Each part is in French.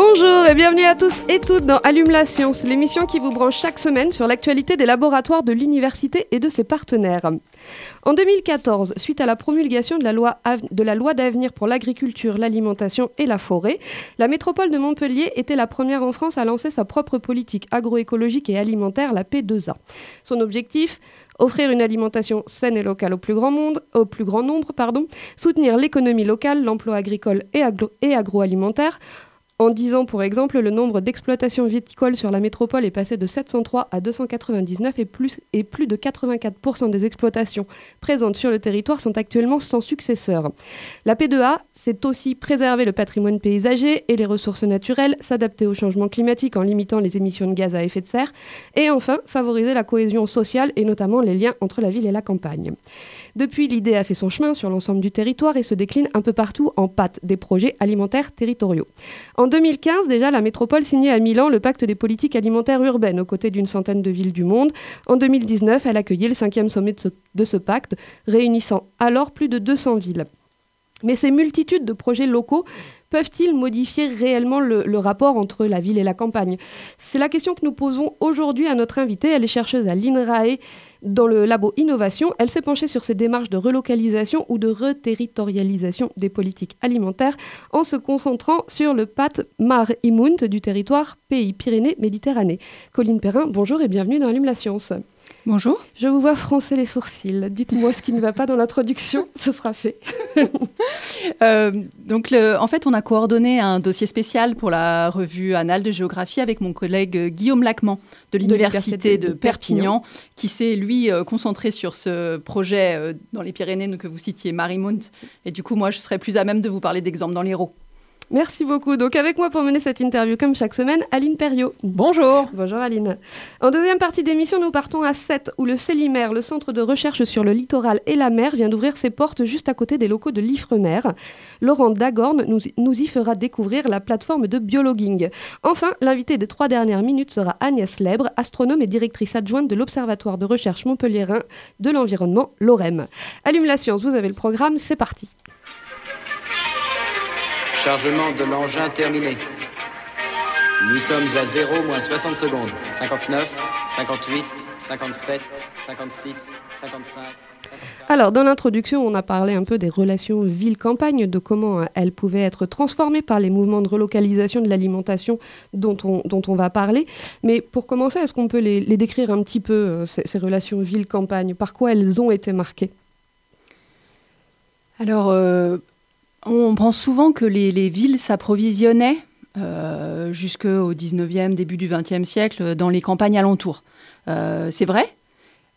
Bonjour et bienvenue à tous et toutes dans Allume la science, l'émission qui vous branche chaque semaine sur l'actualité des laboratoires de l'université et de ses partenaires. En 2014, suite à la promulgation de la loi, d'avenir pour l'agriculture, l'alimentation et la forêt, la métropole de Montpellier était la première en France à lancer sa propre politique agroécologique et alimentaire, la P2A. Son objectif offrir une alimentation saine et locale au plus grand, nombre, soutenir l'économie locale, l'emploi agricole et agroalimentaire, en 10 ans, pour exemple, le nombre d'exploitations viticoles sur la métropole est passé de 703 à 299 et plus, et plus de 84% des exploitations présentes sur le territoire sont actuellement sans successeur. La P2A, c'est aussi préserver le patrimoine paysager et les ressources naturelles, s'adapter au changement climatique en limitant les émissions de gaz à effet de serre, et enfin favoriser la cohésion sociale et notamment les liens entre la ville et la campagne. Depuis, l'idée a fait son chemin sur l'ensemble du territoire et se décline un peu partout en pâte des projets alimentaires territoriaux. En 2015, déjà, la métropole signait à Milan le pacte des politiques alimentaires urbaines aux côtés d'une centaine de villes du monde. En 2019, elle accueillait le cinquième sommet de ce, pacte, réunissant alors plus de 200 villes. Mais ces multitudes de projets locaux peuvent-ils modifier réellement le, rapport entre la ville et la campagne? C'est la question que nous posons aujourd'hui à notre invitée. Elle est chercheuse à l'INRAE dans le labo Innovation. Elle s'est penchée sur ces démarches de relocalisation ou de reterritorialisation des politiques alimentaires en se concentrant sur le PAT Mar Imunt du territoire Pays Pyrénées-Méditerranée. Colline Perrin, bonjour et bienvenue dans Allume la Science. Bonjour. Je vous vois froncer les sourcils. Dites-moi ce qui ne va pas dans l'introduction, ce sera fait. euh, donc, le, en fait, on a coordonné un dossier spécial pour la revue Annales de géographie avec mon collègue Guillaume Lacman de l'Université de, de, Perpignan, Perpignan, qui s'est, lui, euh, concentré sur ce projet euh, dans les Pyrénées que vous citiez, Marimount. Et du coup, moi, je serais plus à même de vous parler d'exemples dans l'Hérault. Merci beaucoup. Donc avec moi pour mener cette interview comme chaque semaine, Aline Perriot. Bonjour. Bonjour Aline. En deuxième partie d'émission, nous partons à Sète où le CELIMER, le centre de recherche sur le littoral et la mer, vient d'ouvrir ses portes juste à côté des locaux de l'Ifremer. Laurent Dagorn nous, nous y fera découvrir la plateforme de biologuing. Enfin, l'invité des trois dernières minutes sera Agnès Lèbre, astronome et directrice adjointe de l'Observatoire de recherche montpelliérain de l'environnement, l'OREM. Allume la science, vous avez le programme, c'est parti. Chargement de l'engin terminé. Nous sommes à 0 moins 60 secondes. 59, 58, 57, 56, 55. Alors, dans l'introduction, on a parlé un peu des relations ville-campagne, de comment elles pouvaient être transformées par les mouvements de relocalisation de l'alimentation dont on, dont on va parler. Mais pour commencer, est-ce qu'on peut les, les, décrire un petit peu, euh, ces, ces relations ville-campagne? Par quoi elles ont été marquées? Alors, euh, on pense souvent que les, les villes s'approvisionnaient euh, jusqu'au 19e, début du 20e siècle dans les campagnes alentours. Euh, c'est vrai.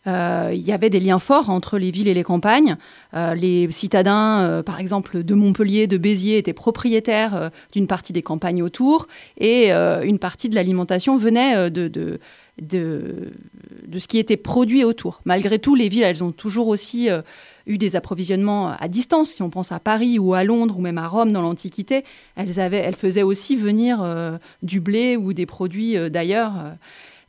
Euh, il y avait des liens forts entre les villes et les campagnes. Euh, les citadins, par exemple, de Montpellier, de Béziers, étaient propriétaires d'une partie des campagnes autour et une partie de l'alimentation venait de, de, de, de, ce qui était produit autour. Malgré tout, les villes, elles ont toujours aussi eu des approvisionnements à distance. Si on pense à Paris ou à Londres ou même à Rome dans l'Antiquité, elles, avaient, elles faisaient aussi venir euh, du blé ou des produits euh, d'ailleurs.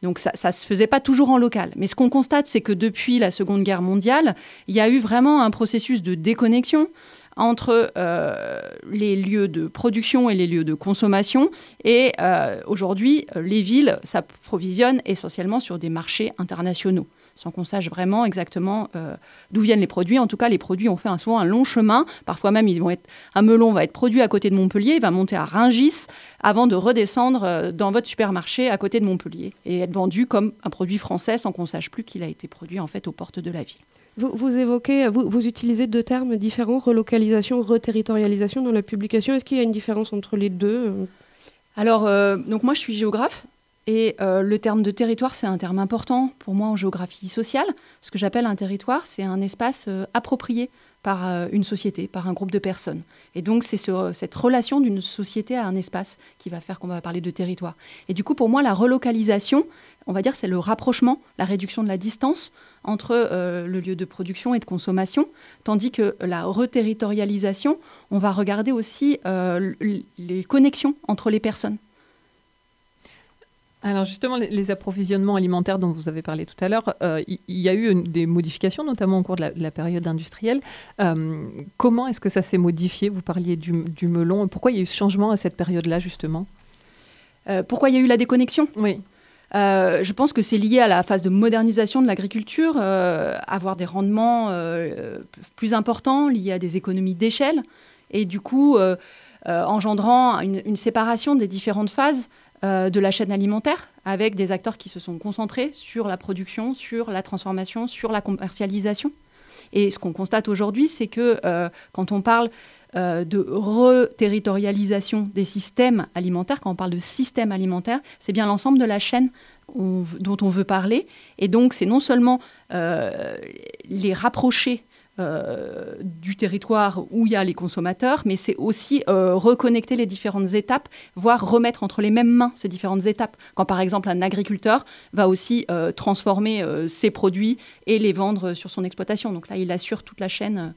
Donc ça ne se faisait pas toujours en local. Mais ce qu'on constate, c'est que depuis la Seconde Guerre mondiale, il y a eu vraiment un processus de déconnexion entre euh, les lieux de production et les lieux de consommation. Et euh, aujourd'hui, les villes s'approvisionnent essentiellement sur des marchés internationaux sans qu'on sache vraiment exactement euh, d'où viennent les produits. En tout cas, les produits ont fait un, souvent un long chemin. Parfois même, ils vont être, un melon va être produit à côté de Montpellier, il va monter à Ringis avant de redescendre euh, dans votre supermarché à côté de Montpellier et être vendu comme un produit français sans qu'on sache plus qu'il a été produit en fait aux portes de la ville. Vous, vous évoquez, vous, vous, utilisez deux termes différents, relocalisation, reterritorialisation dans la publication. Est-ce qu'il y a une différence entre les deux Alors, euh, donc moi, je suis géographe. Et euh, le terme de territoire, c'est un terme important pour moi en géographie sociale. Ce que j'appelle un territoire, c'est un espace euh, approprié par euh, une société, par un groupe de personnes. Et donc, c'est ce- cette relation d'une société à un espace qui va faire qu'on va parler de territoire. Et du coup, pour moi, la relocalisation, on va dire, c'est le rapprochement, la réduction de la distance entre le lieu de production et de consommation, tandis que la reterritorialisation, on va regarder aussi les connexions entre les personnes. Alors justement, les, les approvisionnements alimentaires dont vous avez parlé tout à l'heure, euh, il y, a eu une- des modifications, notamment au cours de la, de la période industrielle. Euh, comment est-ce que ça s'est modifié? Vous parliez du, du melon. Pourquoi il y a eu ce changement à cette période-là, justement? Euh, pourquoi il y a eu la déconnexion? Oui. Euh, je pense que c'est lié à la phase de modernisation de l'agriculture, euh, avoir des rendements euh, plus importants liés à des économies d'échelle, et du coup engendrant une, une séparation des différentes phases euh, de la chaîne alimentaire, avec des acteurs qui se sont concentrés sur la production, sur la transformation, sur la commercialisation. Et ce qu'on constate aujourd'hui, c'est que euh, quand on parle euh, de reterritorialisation des systèmes alimentaires, quand on parle de système alimentaire, c'est bien l'ensemble de la chaîne dont on veut parler. Et donc, c'est non seulement euh, les rapprocher euh, du territoire où il y a les consommateurs, mais c'est aussi euh, reconnecter les différentes étapes, voire remettre entre les mêmes mains ces différentes étapes. Quand par exemple un agriculteur va aussi euh, transformer ses produits et les vendre sur son exploitation. Donc là, il assure toute la chaîne.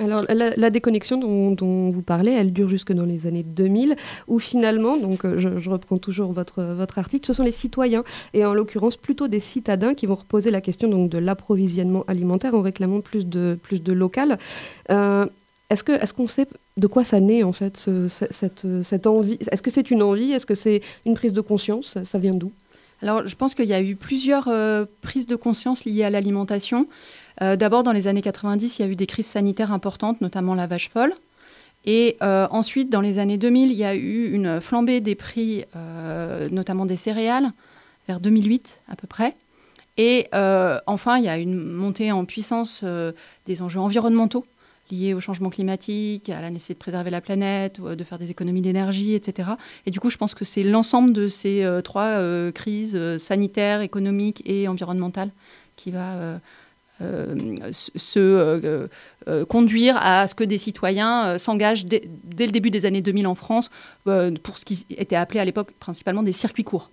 Alors, la, déconnexion dont, vous parlez, elle dure jusque dans les années 2000, où finalement, donc euh, je, reprends toujours votre, votre article, ce sont les citoyens, et en l'occurrence plutôt des citadins, qui vont reposer la question donc, de l'approvisionnement alimentaire en réclamant plus de, plus de local. Euh, est-ce que est-ce qu'on sait de quoi ça naît en fait ce- ce- cette, cette envie? Est-ce que c'est une envie? Est-ce que c'est une prise de conscience? Ça- Ça vient d'où? Alors, je pense qu'il y a eu plusieurs euh, prises de conscience liées à l'alimentation. Euh, D'abord, dans les années 90, il y a eu des crises sanitaires importantes, notamment la vache folle. Et euh, ensuite, dans les années 2000, il y a eu une flambée des prix, euh, notamment des céréales, vers 2008 à peu près. Et enfin, il y a une montée en puissance des enjeux environnementaux liés au changement climatique, à la nécessité de préserver la planète, de faire des économies d'énergie, etc. Et du coup, je pense que c'est l'ensemble de ces trois crises sanitaires, économiques et environnementales qui va se se, euh, euh, conduire à ce que des citoyens euh, s'engagent dès, le début des années 2000 en France euh, pour ce qui était appelé à l'époque principalement des circuits courts.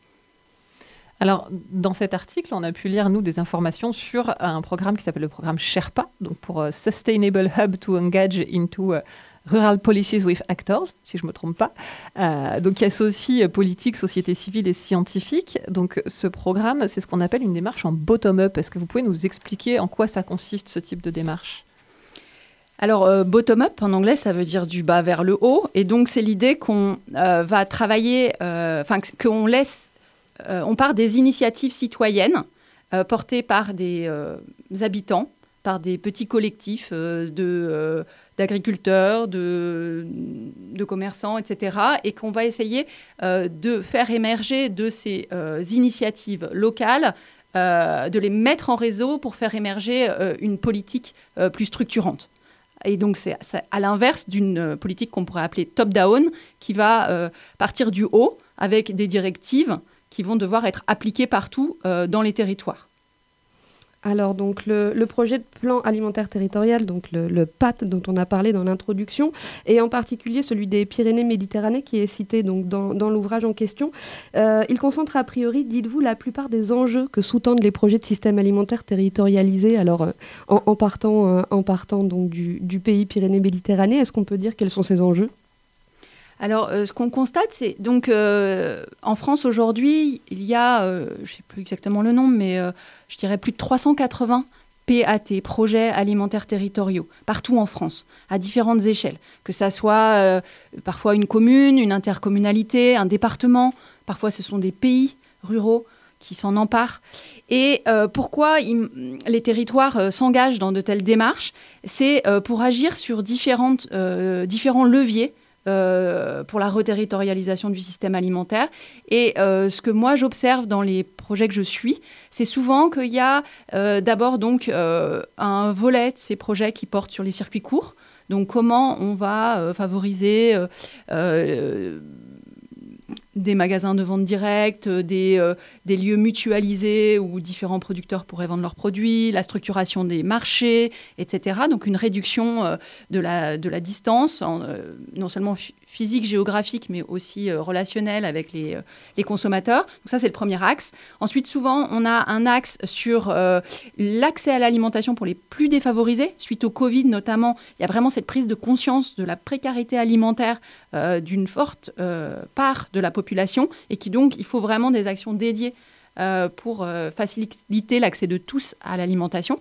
Alors, dans cet article, on a pu lire, nous, des informations sur un programme qui s'appelle le programme Sherpa, donc pour euh, Sustainable Hub to Engage into euh, Rural Policies with Actors, si je ne me trompe pas, Euh, donc qui associe euh, politique, société civile et scientifique. Donc, ce programme, c'est ce qu'on appelle une démarche en bottom-up. Est-ce que vous pouvez nous expliquer en quoi ça consiste, ce type de démarche? Alors, euh, bottom-up, en anglais, ça veut dire du bas vers le haut. Et donc, c'est l'idée qu'on euh, va travailler, enfin, qu'on laisse, on part des initiatives citoyennes portées par des habitants, par des petits collectifs de, d'agriculteurs, de, commerçants, etc. Et qu'on va essayer euh, de faire émerger de ces euh, initiatives locales, euh, de les mettre en réseau pour faire émerger une politique plus structurante. Et donc, c'est à l'inverse d'une politique qu'on pourrait appeler top-down, qui va partir du haut avec des directives qui vont devoir être appliquées partout dans les territoires. Alors, donc, le, projet de plan alimentaire territorial, donc le, PAT dont on a parlé dans l'introduction, et en particulier celui des Pyrénées-Méditerranée qui est cité donc, dans, l'ouvrage en question, euh, il concentre a priori, dites-vous, la plupart des enjeux que sous-tendent les projets de système alimentaire territorialisé. Alors, euh, en, partant, euh, en partant donc, du pays Pyrénées-Méditerranée, est-ce qu'on peut dire quels sont ces enjeux? Alors, euh, ce qu'on constate, c'est donc euh, en France aujourd'hui, il y a, euh, je ne sais plus exactement le nombre, mais je dirais plus de 380 PAT, projets alimentaires territoriaux, partout en France, à différentes échelles. Que ça soit parfois une commune, une intercommunalité, un département, parfois ce sont des pays ruraux qui s'en emparent. Et pourquoi les territoires s'engagent dans de telles démarches? C'est pour agir sur différents leviers euh, pour la reterritorialisation du système alimentaire. Et euh, ce que moi j'observe dans les projets que je suis, c'est souvent qu'il y a euh, d'abord donc un volet de ces projets qui portent sur les circuits courts. Donc comment on va favoriser des magasins de vente directe, des, euh, des lieux mutualisés où différents producteurs pourraient vendre leurs produits, la structuration des marchés, etc. Donc une réduction euh, de, la, distance, euh, non seulement physique, géographique, mais aussi euh, relationnel avec les, euh, les, consommateurs. Donc ça, c'est le premier axe. Ensuite, souvent, on a un axe sur euh, l'accès à l'alimentation pour les plus défavorisés. Suite au Covid, notamment, il y a vraiment cette prise de conscience de la précarité alimentaire euh, d'une forte part de la population et qui donc, il faut vraiment des actions dédiées pour faciliter l'accès de tous à l'alimentation.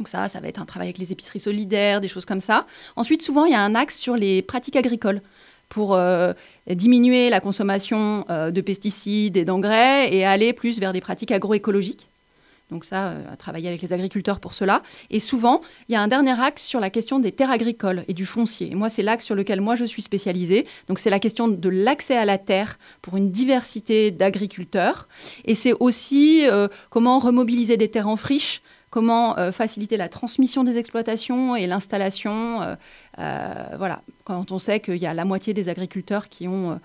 Donc ça, ça va être un travail avec les épiceries solidaires, des choses comme ça. Ensuite, souvent, il y a un axe sur les pratiques agricoles pour euh, diminuer la consommation euh, de pesticides et d'engrais et aller plus vers des pratiques agroécologiques. Donc ça, euh, à travailler avec les agriculteurs pour cela. Et souvent, il y a un dernier axe sur la question des terres agricoles et du foncier. Et moi, c'est l'axe sur lequel moi je suis spécialisée. Donc c'est la question de l'accès à la terre pour une diversité d'agriculteurs. Et c'est aussi comment remobiliser des terres en friche comment euh, faciliter la transmission des exploitations et l'installation. Euh, euh, voilà, quand on sait qu'il y a la moitié des agriculteurs qui, ont,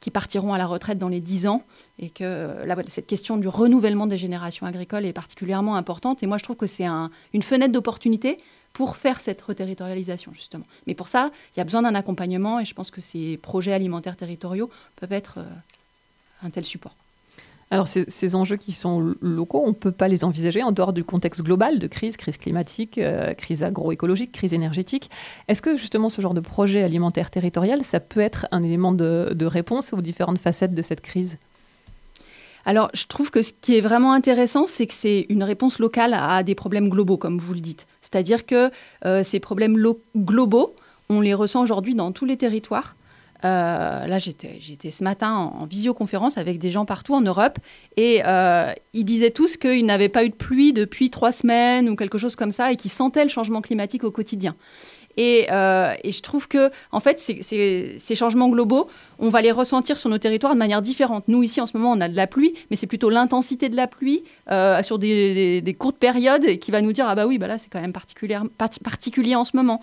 qui partiront à la retraite dans les 10 ans et que cette question du renouvellement des générations agricoles est particulièrement importante. Et moi, je trouve que c'est un, une fenêtre d'opportunité pour faire cette reterritorialisation, justement. Mais pour ça, il y a besoin d'un accompagnement et je pense que ces projets alimentaires territoriaux peuvent être un tel support. Alors ces, enjeux qui sont locaux, on ne peut pas les envisager en dehors du contexte global de crise, crise climatique, euh, crise agroécologique, crise énergétique. Est-ce que justement ce genre de projet alimentaire territorial, ça peut être un élément de, de réponse aux différentes facettes de cette crise? Alors, je trouve que ce qui est vraiment intéressant, c'est que c'est une réponse locale à des problèmes globaux, comme vous le dites. C'est-à-dire que euh, ces problèmes globaux, on les ressent aujourd'hui dans tous les territoires. Euh, là, j'étais ce matin en, en, visioconférence avec des gens partout en Europe et euh, ils disaient tous qu'ils n'avaient pas eu de pluie depuis trois semaines ou quelque chose comme ça et qu'ils sentaient le changement climatique au quotidien. Et, euh, je trouve que, en fait, ces, changements globaux, on va les ressentir sur nos territoires de manière différente. Nous, ici, en ce moment, on a de la pluie, mais c'est plutôt l'intensité de la pluie sur des, courtes périodes qui va nous dire Ah, bah oui, bah là, c'est quand même particulier, en ce moment.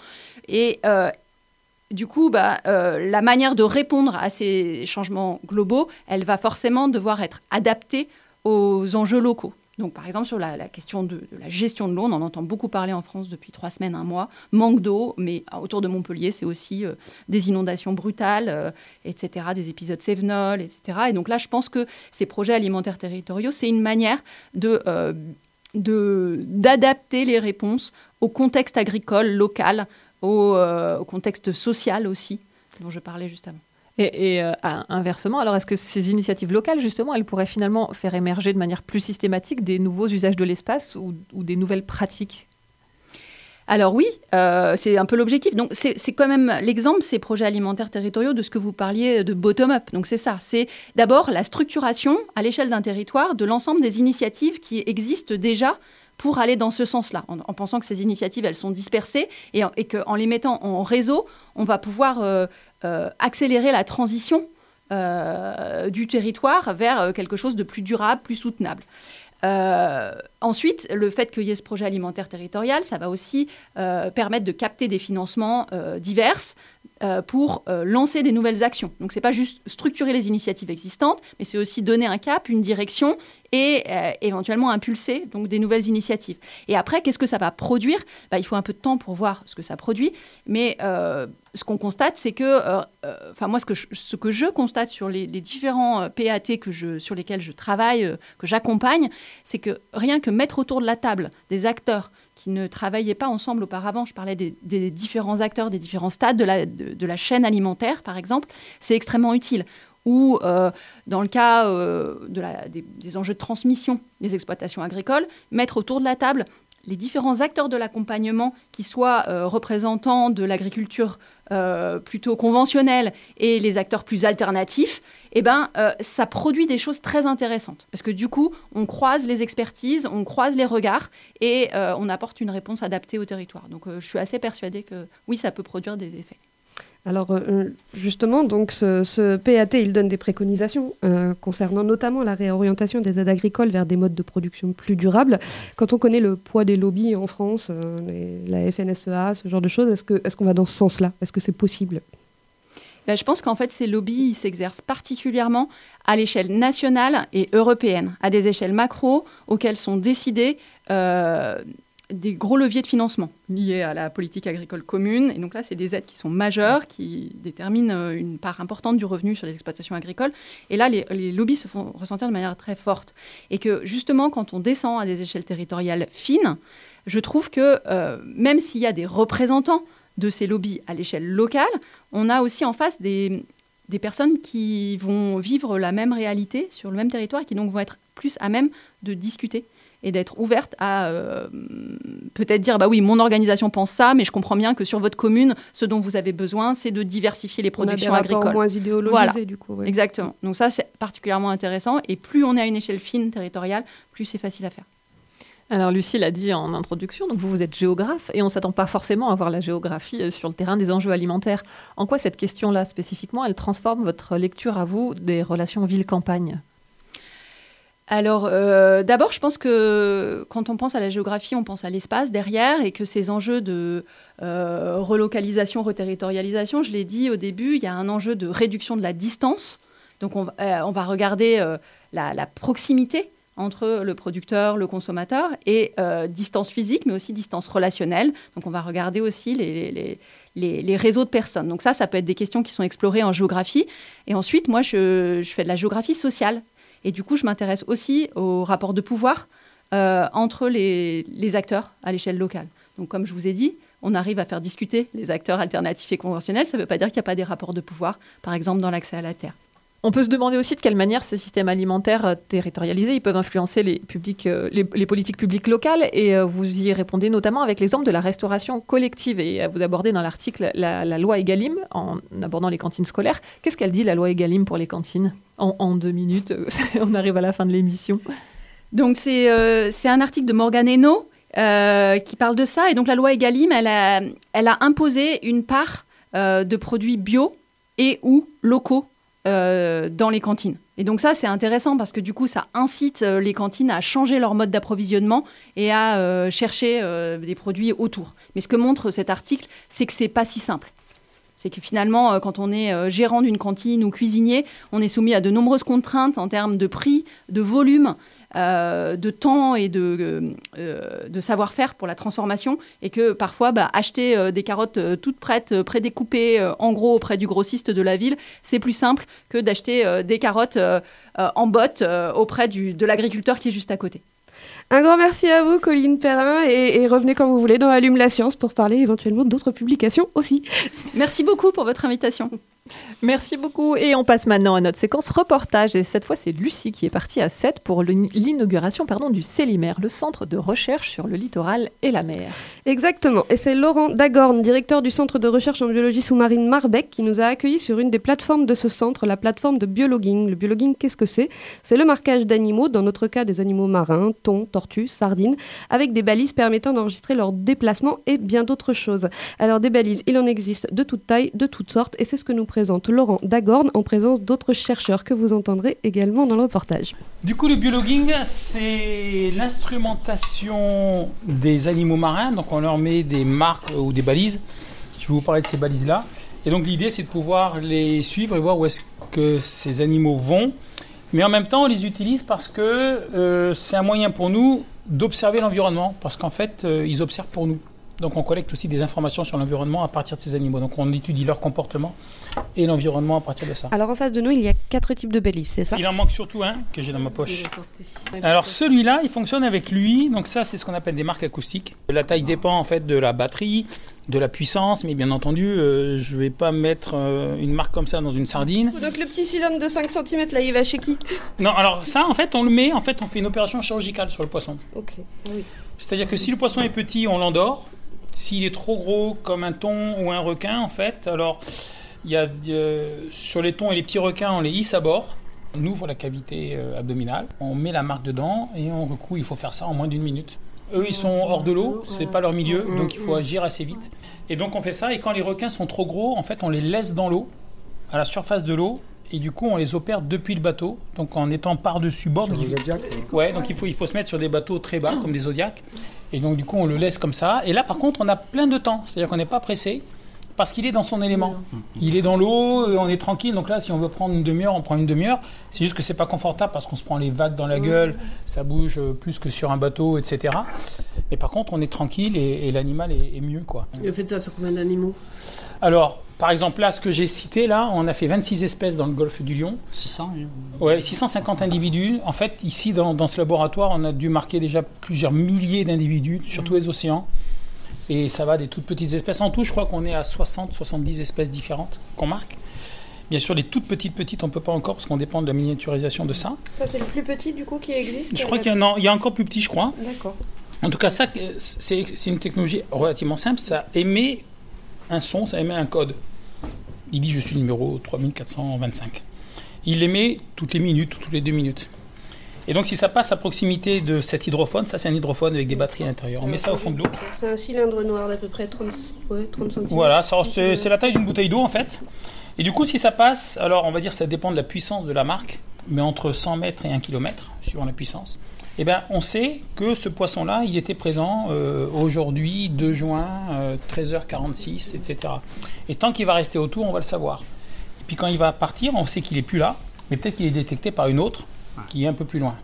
Du coup, bah, euh, la manière de répondre à ces changements globaux, elle va forcément devoir être adaptée aux enjeux locaux. Donc, par exemple, sur la, question de, la gestion de l'eau, on en entend beaucoup parler en France depuis trois semaines, un mois. Manque d'eau, mais autour de Montpellier, c'est aussi euh, des inondations brutales, euh, etc., des épisodes Sévenol, etc. Et donc là, je pense que ces projets alimentaires territoriaux, c'est une manière d'adapter les réponses au contexte agricole local au, euh, au, contexte social aussi, dont je parlais juste avant. Et, et euh, inversement, alors est-ce que ces initiatives locales, justement, elles pourraient finalement faire émerger de manière plus systématique des nouveaux usages de l'espace ou, ou, des nouvelles pratiques? Alors oui, euh, c'est un peu l'objectif. Donc c'est quand même l'exemple, ces projets alimentaires territoriaux, de ce que vous parliez de bottom-up. Donc c'est ça, c'est d'abord la structuration à l'échelle d'un territoire de l'ensemble des initiatives qui existent déjà pour aller dans ce sens-là, en, en, pensant que ces initiatives, elles sont dispersées et, qu'en les mettant en réseau, on va pouvoir euh, euh, accélérer la transition euh, du territoire vers quelque chose de plus durable, plus soutenable. Ensuite, le fait qu'il y ait ce projet alimentaire territorial, ça va aussi permettre de capter des financements divers pour lancer des nouvelles actions. Donc, ce n'est pas juste structurer les initiatives existantes, mais c'est aussi donner un cap, une direction et éventuellement impulser donc, des nouvelles initiatives. Et après, qu'est-ce que ça va produire? Bah, Il faut un peu de temps pour voir ce que ça produit, mais ce qu'on constate, c'est que, euh, euh, enfin moi, ce que, je, ce que je constate sur les, les différents euh, PAT que je, sur lesquels je travaille, euh, que j'accompagne, c'est que rien que mettre autour de la table des acteurs qui ne travaillaient pas ensemble auparavant, je parlais des, différents acteurs, des différents stades de la, chaîne alimentaire, par exemple, c'est extrêmement utile. Ou euh, dans le cas euh, des, enjeux de transmission des exploitations agricoles, mettre autour de la table les différents acteurs de l'accompagnement, qui soient euh, représentants de l'agriculture euh, plutôt conventionnelle et les acteurs plus alternatifs, eh ben, euh, ça produit des choses très intéressantes. Parce que du coup, on croise les expertises, on croise les regards et on apporte une réponse adaptée au territoire. Donc je suis assez persuadée que oui, ça peut produire des effets. Alors euh, justement, donc ce, PAT, il donne des préconisations euh, concernant notamment la réorientation des aides agricoles vers des modes de production plus durables. Quand on connaît le poids des lobbies en France, euh, la FNSEA, ce genre de choses, est-ce qu'on va dans ce sens-là? Est-ce que c'est possible? Ben, je pense qu'en fait, ces lobbies s'exercent particulièrement à l'échelle nationale et européenne, à des échelles macro auxquelles sont décidés euh, des gros leviers de financement liés à la politique agricole commune. Et donc là, c'est des aides qui sont majeures, qui déterminent euh, une part importante du revenu sur les exploitations agricoles. Et là, les, les lobbies se font ressentir de manière très forte. Et que justement, quand on descend à des échelles territoriales fines, je trouve que euh, même s'il y a des représentants de ces lobbies à l'échelle locale, on a aussi en face des, des personnes qui vont vivre la même réalité sur le même territoire et qui donc vont être plus à même de discuter et d'être ouvertes à euh, peut-être dire bah oui mon organisation pense ça mais je comprends bien que sur votre commune ce dont vous avez besoin c'est de diversifier les On a des productions agricoles moins idéologisés, Voilà. du coup. ouais. exactement donc ça c'est particulièrement intéressant et plus on est à une échelle fine territoriale plus c'est facile à faire Alors Lucie l'a dit en introduction, donc vous, vous êtes géographe et on ne s'attend pas forcément à voir la géographie euh, sur le terrain des enjeux alimentaires. En quoi cette question-là spécifiquement, elle transforme votre lecture à vous des relations ville-campagne? Alors, euh, d'abord, je pense que quand on pense à la géographie, on pense à l'espace derrière et que ces enjeux de euh, relocalisation, reterritorialisation, je l'ai dit au début, il y a un enjeu de réduction de la distance. Donc, on, va- euh, regarder la, proximité entre le producteur, le consommateur, et distance physique, mais aussi distance relationnelle. Donc, on va regarder aussi les, réseaux de personnes. Donc, ça, ça peut être des questions qui sont explorées en géographie. Et ensuite, moi, je fais de la géographie sociale. Et du coup, je m'intéresse aussi au rapport de pouvoir euh, entre les acteurs à l'échelle locale. Donc, comme je vous ai dit, on arrive à faire discuter les acteurs alternatifs et conventionnels. Ça ne veut pas dire qu'il n'y a pas des rapports de pouvoir, par exemple dans l'accès à la terre. On peut se demander aussi de quelle manière ces systèmes alimentaires euh, territorialisés ils peuvent influencer les, euh, politiques publiques locales. Et euh, vous y répondez notamment avec l'exemple de la restauration collective. Et vous abordez dans l'article la, loi Egalim en abordant les cantines scolaires. Qu'est-ce qu'elle dit, la loi Egalim, pour les cantines en, deux minutes, on arrive à la fin de l'émission. Donc, c'est un article de Morgan euh, qui parle de ça. Et donc, la loi Egalim, elle a, elle a imposé une part de produits bio et ou locaux euh, dans les cantines. Et donc ça, c'est intéressant parce que du coup, ça incite euh, les cantines à changer leur mode d'approvisionnement et à euh, chercher des produits autour. Mais ce que montre cet article, c'est que c'est pas si simple. C'est que finalement, quand on est gérant d'une cantine ou cuisinier, on est soumis à de nombreuses contraintes en termes de prix, de volume, euh, de temps et de, euh, euh, de savoir-faire pour la transformation. Et que parfois, bah, acheter euh, des carottes toutes prêtes, prédécoupées en gros auprès du grossiste de la ville, c'est plus simple que d'acheter des carottes en botte auprès du, de l'agriculteur qui est juste à côté. Un grand merci à vous, Colline Perrin, et, et revenez quand vous voulez dans Allume la science pour parler éventuellement d'autres publications aussi. Merci beaucoup pour votre invitation. Merci beaucoup. Et on passe maintenant à notre séquence reportage. Et cette fois, c'est Lucie qui est partie à 7 pour l'in- l'inauguration pardon, du CELIMER, le centre de recherche sur le littoral et la mer. Exactement. Et c'est Laurent Dagorn, directeur du Centre de recherche en biologie sous-marine Marbec, qui nous a accueillis sur une des plateformes de ce centre, la plateforme de biologuing. Le biologuing, qu'est-ce que c'est? C'est le marquage d'animaux, dans notre cas des animaux marins, thon, tortues, sardines, avec des balises permettant d'enregistrer leurs déplacements et bien d'autres choses. Alors des balises, il en existe de toute taille, de toutes sortes, et c'est ce que nous Laurent Dagorn en présence d'autres chercheurs que vous entendrez également dans le reportage. Du coup, le biologuing, c'est l'instrumentation des animaux marins. Donc, on leur met des marques ou des balises. Je vais vous parler de ces balises-là. Et donc, l'idée, c'est de pouvoir les suivre et voir où est-ce que ces animaux vont. Mais en même temps, on les utilise parce que euh, c'est un moyen pour nous d'observer l'environnement. Parce qu'en fait, euh, ils observent pour nous. Donc, on collecte aussi des informations sur l'environnement à partir de ces animaux. Donc, on étudie leur comportement et l'environnement à partir de ça. Alors en face de nous, il y a quatre types de balises, c'est ça? Il en manque surtout un que j'ai dans ma poche. Alors celui-là, il fonctionne avec lui. Donc ça, c'est ce qu'on appelle des marques acoustiques. La taille dépend en fait de la batterie, de la puissance, mais bien entendu, euh, je vais pas mettre euh, une marque comme ça dans une sardine. Donc le petit cylindre de 5 cm là, il va chez qui Non, alors ça, en fait, on le met. En fait, on fait une opération chirurgicale sur le poisson. Ok. Oui. C'est-à-dire que si le poisson est petit, on l'endort. S'il est trop gros, comme un thon ou un requin, en fait, alors il y a euh, sur les thons et les petits requins, on les hisse à bord. On ouvre la cavité euh, abdominale, on met la marque dedans et on recoue. Il faut faire ça en moins d'une minute. Eux, ils sont hors de l'eau, c'est pas leur milieu, donc il faut agir assez vite. Et donc on fait ça. Et quand les requins sont trop gros, en fait, on les laisse dans l'eau, à la surface de l'eau, et du coup, on les opère depuis le bateau, donc en étant par-dessus bord. Sur Donc, le il- Zodiac, Ouais, donc il faut, il faut se mettre sur des bateaux très bas, comme des Zodiacs. Et donc, du coup, on le laisse comme ça. Et là, par contre, on a plein de temps. C'est-à-dire qu'on n'est pas pressé. Parce qu'il est dans son élément. Il est dans l'eau, euh, on est tranquille. Donc là, si on veut prendre une demi-heure, on prend une demi-heure. C'est juste que c'est pas confortable parce qu'on se prend les vagues dans la gueule, ça bouge euh, plus que sur un bateau, etc. Mais par contre, on est tranquille et, et l'animal est, est mieux, quoi. Et vous faites ça sur combien d'animaux? Alors, par exemple, là, ce que j'ai cité, là, on a fait 26 espèces dans le golfe du Lion. 600 oui. Ouais, 650 individus. En fait, ici, dans, dans ce laboratoire, on a dû marquer déjà plusieurs milliers d'individus sur tous les océans. Et ça va des toutes petites espèces. En tout, je crois qu'on est à 60, 70 espèces différentes qu'on marque. Bien sûr, les toutes petites petites, on ne peut pas encore parce qu'on dépend de la miniaturisation de ça. Ça, c'est le plus petit du coup qui existe Je crois qu'il y, en a- il y a encore plus petit, je crois. D'accord. En tout cas, ça, c'est une technologie relativement simple. Ça émet un son, ça émet un code. Il dit je suis numéro 3425. Il l'émet toutes les minutes ou toutes les deux minutes. Et donc, si ça passe à proximité de cet hydrophone, ça c'est un hydrophone avec des batteries à l'intérieur. On met ça au fond de l'eau. C'est un cylindre noir d'à peu près 30, ouais, 30 cm. Voilà, c'est la taille d'une bouteille d'eau en fait. Et du coup, si ça passe, alors on va dire ça dépend de la puissance de la marque, mais entre 100 mètres et 1 km, suivant la puissance, eh ben, on sait que ce poisson-là, il était présent euh, aujourd'hui, 2 juin, euh, 13h46, etc. Et tant qu'il va rester autour, on va le savoir. Et puis quand il va partir, on sait qu'il est plus là, mais peut-être qu'il est détecté par une autre qui est un peu plus loin.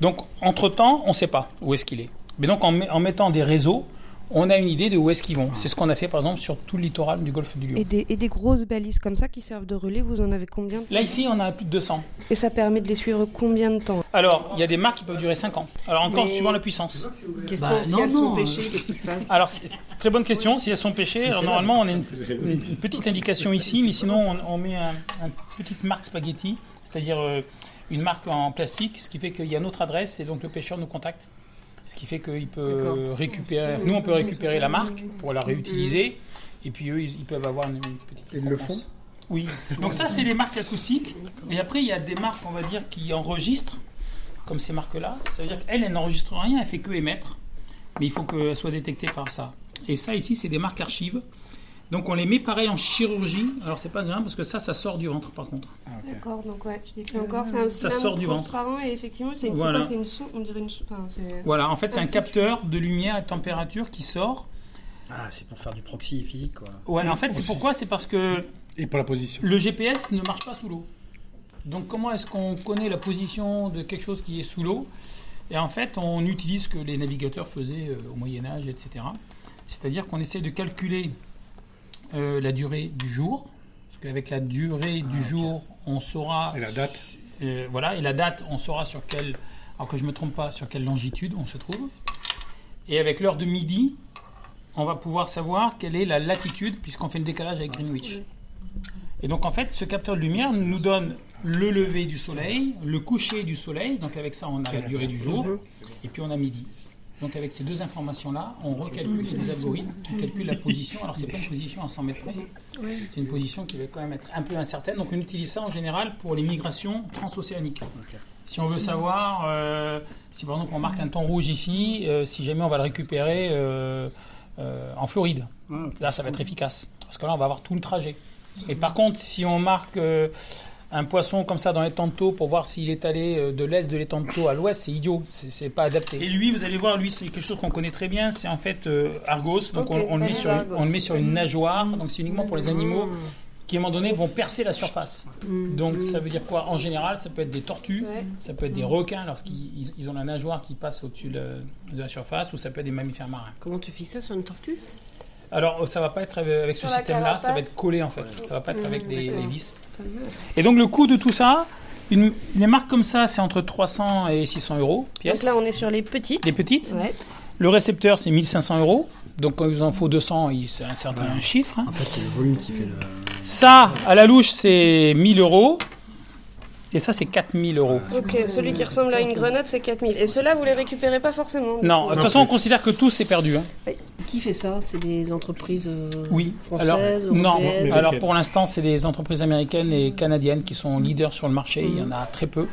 Donc, entre-temps, on ne sait pas où est-ce qu'il est. Mais donc, en, met- en mettant des réseaux, on a une idée de où est-ce qu'ils vont. C'est ce qu'on a fait, par exemple, sur tout le littoral du golfe du Lion. Et des, et des grosses balises comme ça qui servent de relais, vous en avez combien Là, ici, on a plus de 200. Et ça permet de les suivre combien de temps? Alors, il y a des marques qui peuvent durer 5 ans. Alors, encore Mais- suivant la puissance. Question, Bah, si non, elles sont non, pêchées, euh, qu'est-ce qui se passe? Alors, c'est- très bonne question. Si elles sont pêchées, alors normalement, on a une, une petite indication ici, mais sinon, on, on met un, un petite marque spaghetti, c'est-à-dire euh, une marque en plastique, ce qui fait qu'il y a notre adresse et donc le pêcheur nous contacte. Ce qui fait qu'il peut récupérer. Nous, on peut récupérer la marque pour la réutiliser, et puis eux, ils, ils peuvent avoir une, une petite. Ils le récompense. Oui. Donc ça, c'est les marques acoustiques. Et après, il y a des marques, on va dire, qui enregistrent, comme ces marques-là. Ça veut dire qu'elle, elle n'enregistre rien, elle fait que émettre. Mais il faut qu'elle soit détectée par ça. Et ça, ici, c'est des marques archives. Donc on les met pareil en chirurgie. Alors c'est pas grave parce que ça, ça sort du ventre par contre. D'accord, donc ouais, je décris encore. C'est un Ça sort du ventre. transparent et effectivement, c'est une, Voilà. quoi, c'est une sou- on dirait une sou- enfin, c'est- Voilà, en fait, c'est un capteur de lumière et de température qui sort. Ah, c'est pour faire du proxy physique, quoi. Ouais, en fait, c'est pourquoi C'est parce que Et pour la position. le GPS ne marche pas sous l'eau. Donc comment est-ce qu'on connaît la position de quelque chose qui est sous l'eau? Et en fait, on utilise ce que les navigateurs faisaient euh, au Moyen Âge, etc. C'est-à-dire qu'on essaie de calculer euh, la durée du jour. Parce qu'avec la durée du jour, on saura... Et la date. Euh, voilà, et la date, on saura sur quelle... Alors que je ne me trompe pas, sur quelle longitude on se trouve. Et avec l'heure de midi, on va pouvoir savoir quelle est la latitude, puisqu'on fait le décalage avec Greenwich. Et donc en fait, ce capteur de lumière nous donne le lever du soleil, le coucher du soleil, donc avec ça on a la durée du jour, et puis on a midi. Donc avec ces deux informations-là, on recalcule les algorithmes qui calculent la position. Alors c'est pas une position à 100 mètres près, c'est une position qui va quand même être un peu incertaine. Donc on utilise ça en général pour les migrations transocéaniques. Si on veut savoir, euh, si par exemple on marque un ton rouge ici, euh, si jamais on va le récupérer euh, euh, en Floride, là ça va être efficace. Parce que là on va avoir tout le trajet. Et par contre, si on marque euh, un poisson comme ça dans l'étang de Thau pour voir s'il est allé euh, de l'est de l'étang de Thau à l'ouest, c'est idiot, c'est c'est pas adapté. Et lui, vous allez voir, lui c'est quelque chose qu'on connaît très bien, c'est en fait euh, Argos, donc on, on le met sur, une- on le met sur une nageoire, donc c'est uniquement pour les animaux qui à un moment donné vont percer la surface. Donc ça veut dire quoi? En général, ça peut être des tortues, Ouais. ça peut être des requins lorsqu'ils ils- ils ont la nageoire qui passe au-dessus de, de la surface, ou ça peut être des mammifères marins. Comment tu fais ça sur une tortue? Alors ça va pas être avec ce système-là, ça va être collé en fait, ça va pas être avec des, d'accord. des vis. Et donc le coût de tout ça, une, les marques comme ça, c'est entre 300 et 600 euros pièce. Donc là, on est sur les petites. Les petites. Ouais. Le récepteur, c'est 1500 euros. Donc quand il vous en faut 200, il- c'est un certain chiffre. hein. En fait, c'est le volume qui fait le. Ça, à la louche, c'est 1000 euros. Et ça, c'est 4000 euros. Ok, celui qui ressemble à une grenade, c'est 4000. Et ceux-là, vous les récupérez pas forcément Non, de toute façon, on considère que tout c'est perdu. hein. Qui fait ça? C'est des entreprises euh, Oui. Alors, françaises, non, alors pour l'instant, c'est des entreprises américaines et canadiennes qui sont leaders sur le marché. Il y en a très peu.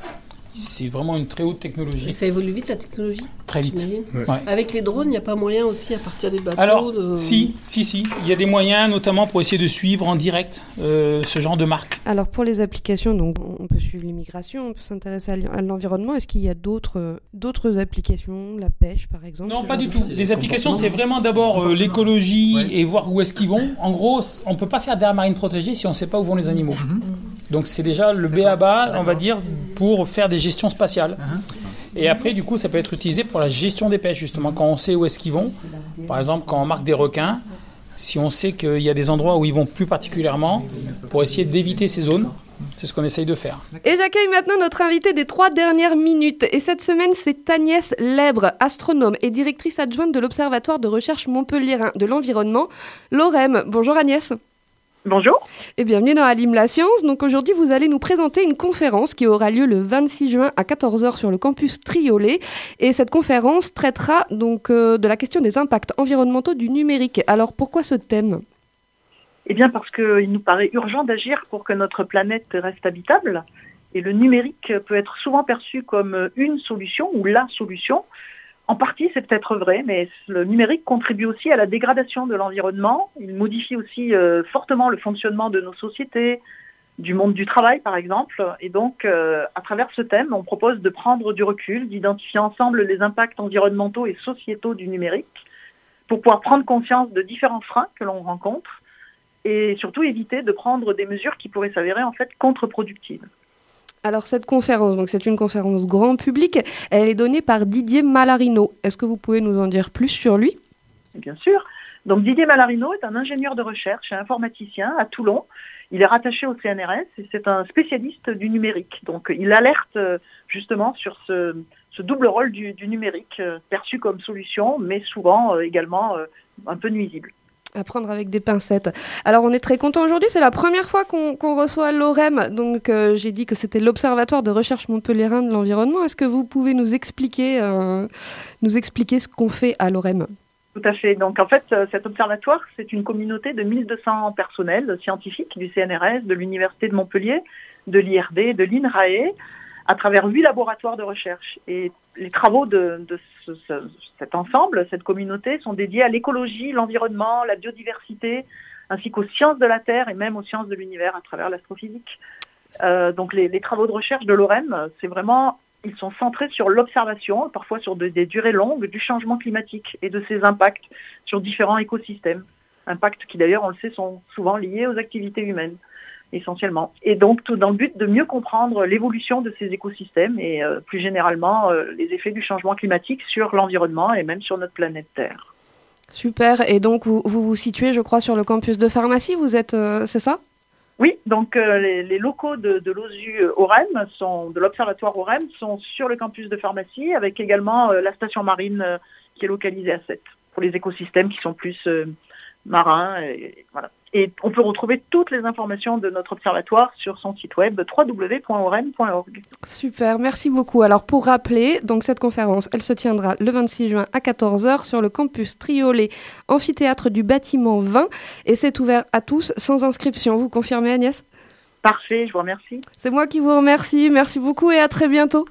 C'est vraiment une très haute technologie. Et ça évolue vite la technologie Très vite. Ouais. Avec les drones, il n'y a pas moyen aussi à partir des bateaux Alors, de... si, si, si. Il y a des moyens, notamment pour essayer de suivre en direct euh, ce genre de marque. Alors pour les applications, donc on peut suivre l'immigration, on peut s'intéresser à l'en- à l'environnement. Est-ce qu'il y a d'autres d'autres applications, la pêche par exemple? Non, pas du tout. Les applications, c'est vraiment d'abord euh, l'écologie et voir où est-ce qu'ils vont. En gros, on peut pas faire d'air marine protégée si on ne sait pas où vont les animaux. Donc c'est déjà le B à bas, on va dire, pour faire des gestions spatiales. Et après, du coup, ça peut être utilisé pour la gestion des pêches, justement, quand on sait où est-ce qu'ils vont. Par exemple, quand on marque des requins, si on sait qu'il y a des endroits où ils vont plus particulièrement, pour essayer d'éviter ces zones, c'est ce qu'on essaye de faire. Et j'accueille maintenant notre invité des trois dernières minutes. Et cette semaine, c'est Agnès Lèbre, astronome et directrice adjointe de l'Observatoire de recherche montpelliérain de l'environnement, l'OREM. Bonjour Agnès. Bonjour. Et bienvenue dans Allume la Science. Donc aujourd'hui, vous allez nous présenter une conférence qui aura lieu le 26 juin à 14h sur le campus Triolet. Et cette conférence traitera donc euh, de la question des impacts environnementaux du numérique. Alors pourquoi ce thème? Eh bien parce qu'il nous paraît urgent d'agir pour que notre planète reste habitable. Et le numérique peut être souvent perçu comme une solution ou la solution. En partie, c'est peut-être vrai, mais le numérique contribue aussi à la dégradation de l'environnement. Il modifie aussi euh, fortement le fonctionnement de nos sociétés, du monde du travail par exemple. Et donc, euh, à travers ce thème, on propose de prendre du recul, d'identifier ensemble les impacts environnementaux et sociétaux du numérique pour pouvoir prendre conscience de différents freins que l'on rencontre et surtout éviter de prendre des mesures qui pourraient s'avérer en fait contre-productives. Alors cette conférence, donc c'est une conférence grand public, elle est donnée par Didier Malarino. Est-ce que vous pouvez nous en dire plus sur lui? Bien sûr. Donc Didier Malarino est un ingénieur de recherche et informaticien à Toulon. Il est rattaché au CNRS et c'est un spécialiste du numérique. Donc il alerte euh, justement sur ce, double rôle du, numérique, euh, perçu comme solution, mais souvent euh, également un peu nuisible. À prendre avec des pincettes. Alors on est très content aujourd'hui, c'est la première fois qu'on reçoit l'OREM. Donc euh, j'ai dit que c'était l'Observatoire de recherche montpelliérain de l'environnement. Est-ce que vous pouvez nous expliquer, euh, nous expliquer ce qu'on fait à l'OREM? Tout à fait. Donc en fait, euh, cet observatoire, c'est une communauté de 1200 personnels scientifiques du CNRS, de l'Université de Montpellier, de l'IRD, de l'INRAE, à travers huit laboratoires de recherche. Et les travaux de, de ce- ce- cet ensemble, cette communauté, sont dédiés à l'écologie, l'environnement, la biodiversité, ainsi qu'aux sciences de la Terre et même aux sciences de l'univers à travers l'astrophysique. Euh, donc les, travaux de recherche de l'OREM, c'est vraiment, ils sont centrés sur l'observation, parfois sur de- des durées longues du changement climatique et de ses impacts sur différents écosystèmes. Impacts qui d'ailleurs, on le sait, sont souvent liés aux activités humaines essentiellement. Et donc tout dans le but de mieux comprendre l'évolution de ces écosystèmes et euh, plus généralement euh, les effets du changement climatique sur l'environnement et même sur notre planète Terre. Super. Et donc vous vous, vous situez, je crois, sur le campus de pharmacie. Vous êtes, euh, c'est ça? Oui, donc euh, les, les locaux de, de l'OSU OREM, sont, de l'Observatoire OREM, sont sur le campus de pharmacie, avec également euh, la station marine euh, qui est localisée à 7, pour les écosystèmes qui sont plus marins. Et, voilà. Et on peut retrouver toutes les informations de notre observatoire sur son site web www.orem.org. Super, merci beaucoup. Alors pour rappeler, donc cette conférence, elle se tiendra le 26 juin à 14h sur le campus Triolet, amphithéâtre du bâtiment 20, et c'est ouvert à tous sans inscription. Vous confirmez Agnès? Parfait, je vous remercie. C'est moi qui vous remercie. Merci beaucoup et à très bientôt.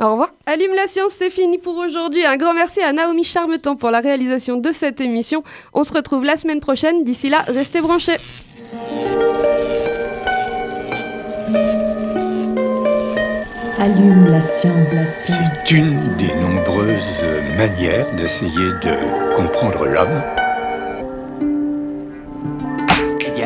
Au revoir. Allume la science, c'est fini pour aujourd'hui. Un grand merci à Naomi Charmetan pour la réalisation de cette émission. On se retrouve la semaine prochaine. D'ici là, restez branchés. Allume. La science. C'est une des nombreuses manières d'essayer de comprendre l'homme.